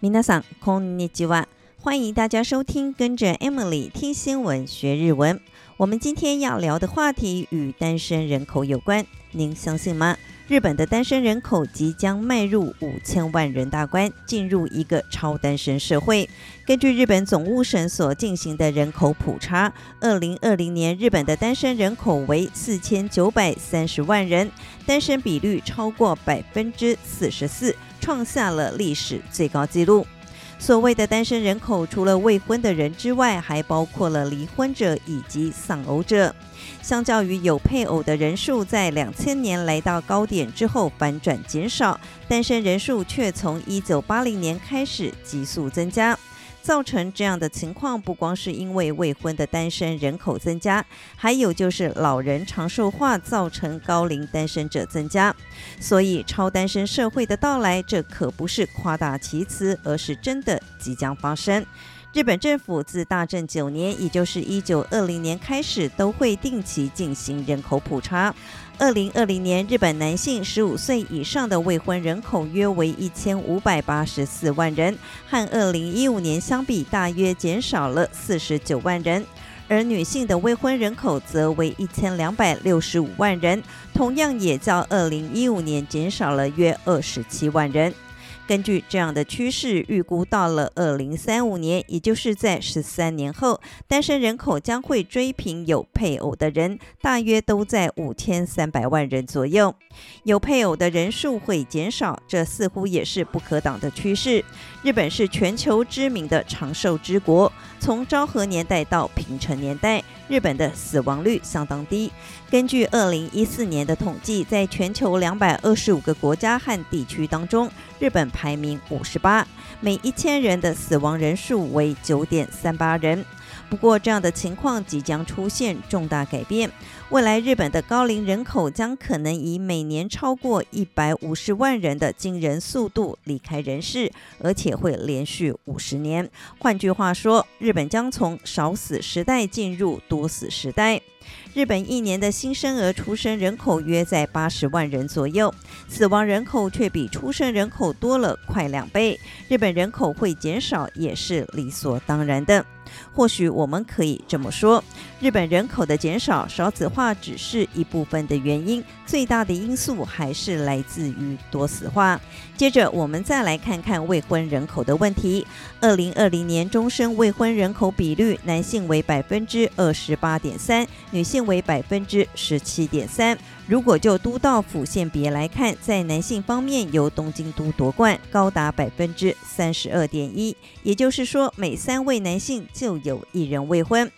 皆さんこんにちは。欢迎大家收听，跟着 Emily 听新闻学日文。我们今天要聊的话题与单身人口有关，您相信吗？日本的单身人口即将迈入五千万人大关，进入一个超单身社会。根据日本总务省所进行的人口普查，二零二零年日本的单身人口为四千九百三十万人，单身比率超过百分之四十四， 创下了历史最高纪录。所谓的单身人口，除了未婚的人之外，还包括了离婚者以及丧偶者。相较于有配偶的人数在两千年来到高点之后反转减少，单身人数却从一九八零年开始急速增加。造成这样的情况，不光是因为未婚的单身人口增加，还有就是老人长寿化造成高龄单身者增加。所以，超单身社会的到来，这可不是夸大其词，而是真的即将发生。日本政府自大正九年，也就是一九二零年开始，都会定期进行人口普查。二零二零年，日本男性十五岁以上的未婚人口约为一千五百八十四万人，和二零一五年相比，大约减少了四十九万人；而女性的未婚人口则为一千两百六十五万人，同样也较二零一五年减少了约二十七万人。根据这样的趋势，预估到了二零三五年，也就是在十三年后，单身人口将会追平有配偶的人，大约都在五千三百万人左右。有配偶的人数会减少，这似乎也是不可挡的趋势。日本是全球知名的长寿之国，从昭和年代到平成年代。日本的死亡率相当低。根据二零一四年的统计，在全球两百二十五个国家和地区当中，日本排名五十八，每一千人的死亡人数为九点三八人。不过，这样的情况即将出现重大改变。未来，日本的高龄人口将可能以每年超过一百五十万人的惊人速度离开人世，而且会连续五十年。换句话说，日本将从少死时代进入多死时代。日本一年的新生儿出生人口约在八十万人左右，死亡人口却比出生人口多了快两倍。日本人口会减少也是理所当然的。或许我们可以这么说，日本人口的减少少子化只是一部分的原因，最大的因素还是来自于多子化。接着，我们再来看看未婚人口的问题。二零二零年，终身未婚人口比率，男性为百分之二十八点三。女性为百分之十七点三。如果就都道府县别来看，在男性方面，由东京都夺冠，高达百分之三十二点一，也就是说，每三位男性就有一人未婚。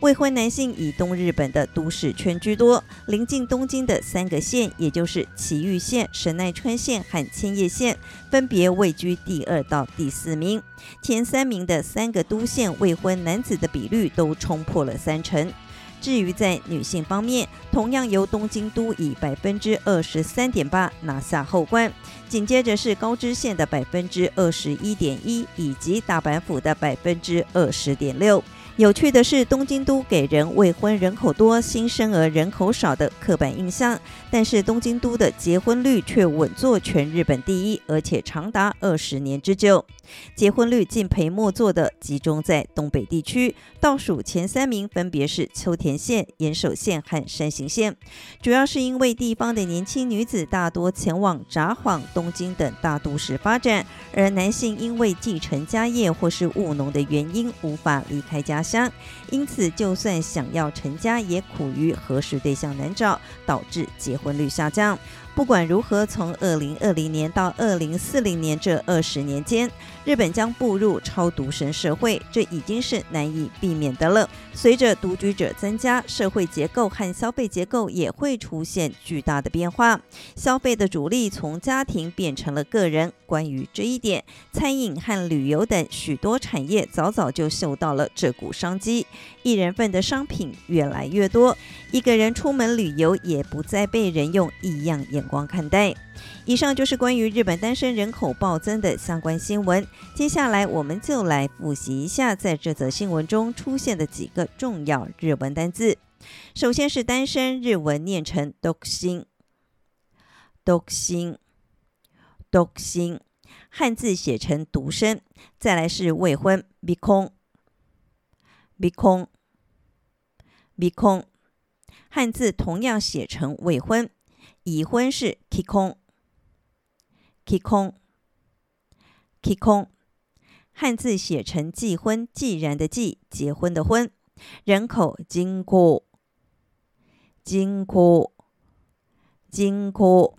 未婚男性以东日本的都市圈居多，临近东京的三个县，也就是埼玉县、神奈川县和千叶县，分别位居第二到第四名。前三名的三个都县未婚男子的比率都冲破了三成。至于在女性方面，同样由东京都以百分之二十三点八拿下后冠，紧接着是高知县的百分之二十一点一以及大阪府的百分之二十点六。有趣的是，东京都给人未婚人口多、新生儿人口少的刻板印象，但是东京都的结婚率却稳坐全日本第一，而且长达二十年之久。结婚率近陪末座的集中在东北地区，倒数前三名分别是秋田县、岩手县和山形县。主要是因为地方的年轻女子大多前往札幌、东京等大都市发展，而男性因为继承家业或是务农的原因无法离开家乡。相，因此就算想要成家，也苦于合适对象难找，导致结婚率下降。不管如何，从二零二零年到二零四零年这二十年间，日本将步入超独生社会，这已经是难以避免的了。随着独居者增加，社会结构和消费结构也会出现巨大的变化。消费的主力从家庭变成了个人。关于这一点，餐饮和旅游等许多产业早早就嗅到了这股商机，一人份的商品越来越多，一个人出门旅游也不再被人用异样眼。光看待。以上就是关于日本单身人口暴增的相关新闻。接下来，我们就来复习一下在这则新闻中出现的几个重要日文单字。首先是“单身”，日文念成“独身”，“独身”，“独身”，汉字写成“独身”。再来是“未婚”，“未空，未空，汉字同样写成“未婚”。已婚是 k o n g k o n g k o n 汉字写成“既婚”，“既然”的“既”，结婚的“婚”。人口“金库”，“金库”，“金库”。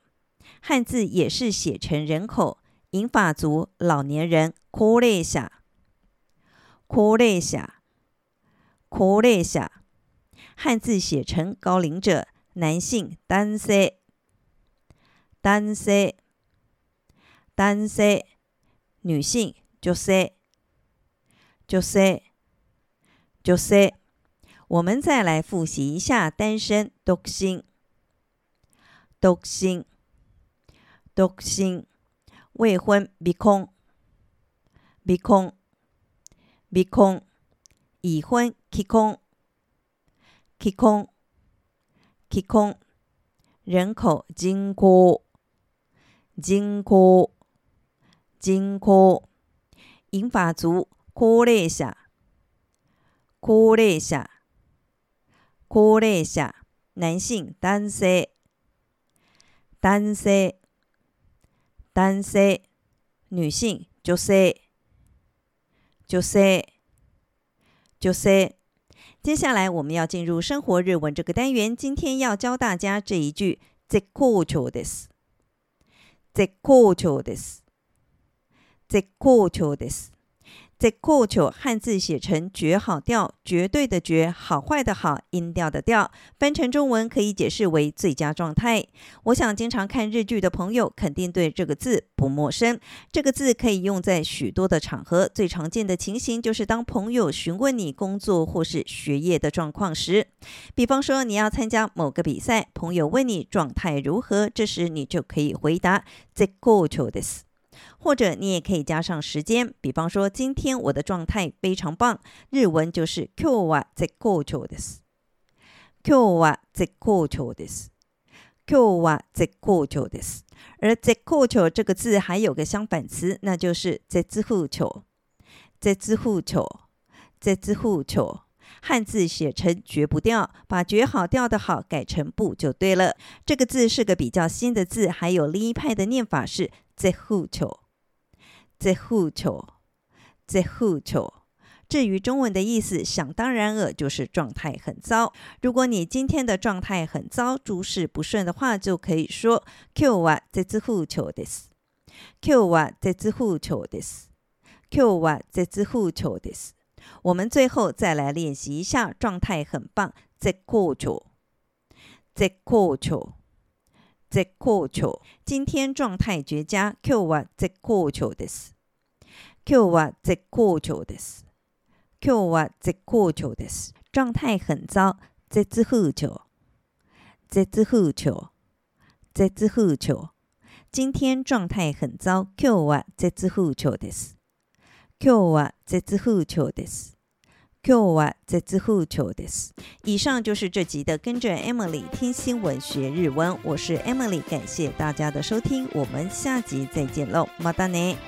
汉字也是写成“人口”，“银发族”，“老年人”。哭了一下，哭了一下，哭了一下。汉字写成“高龄者”，“男性”，“单身”。单身，单身，女性，色，女色，女色。我们再来复习一下单身、独性、独性、独性、未婚、鼻空、鼻空、鼻空、已婚、启空、启空、启空、人口、经过。金科金科，银发族，高丽侠。高丽侠。高丽侠，男性单身，单身，单身，女性，就色。就色。就色。接下来我们要进入生活日文这个单元，今天要教大家这一句，这口臭的死。絶好調です。絶好調です。在过去汉字写成“绝好调”，绝对的“绝”，好坏的好，音调的调。翻成中文可以解释为最佳状态。我想经常看日剧的朋友肯定对这个字不陌生。这个字可以用在许多的场合，最常见的情形就是当朋友询问你工作或是学业的状况时，比方说你要参加某个比赛，朋友问你状态如何，这时你就可以回答“在过去的斯”。或者你也可以加上时间，比方说今天我的状态非常棒，日文就是今日は绝好调です。今日は绝好调です。今日は绝好调です。而绝好调这个字还有个相反词，那就是绝不调。绝不调，绝不调， 汉字写成绝不调，把绝好调的好改成不就对了。这个字是个比较新的字，还有另一派的念法是绝不调。绝不调，绝不调。至于中文的意思，想当然尔就是状态很糟。如果你今天的状态很糟，诸事不顺的话，就可以说今日は绝不调です。今日は绝不调です。今日は绝不调です。 我们最后再来练习一下，状态很棒，绝好调，绝好调。绝好调，今天状态绝佳。今日は绝好调です。今日は绝好调です。今日は绝好调です。状态很糟。绝不调。绝不调。绝不调。今天状态很糟。今日は绝不调です。 今日は绝不调です。今日は绝不调です。以上就是这集的跟着 Emily 听新闻学日文，我是 Emily，感谢大家的收听，我们下集再见喽，またね。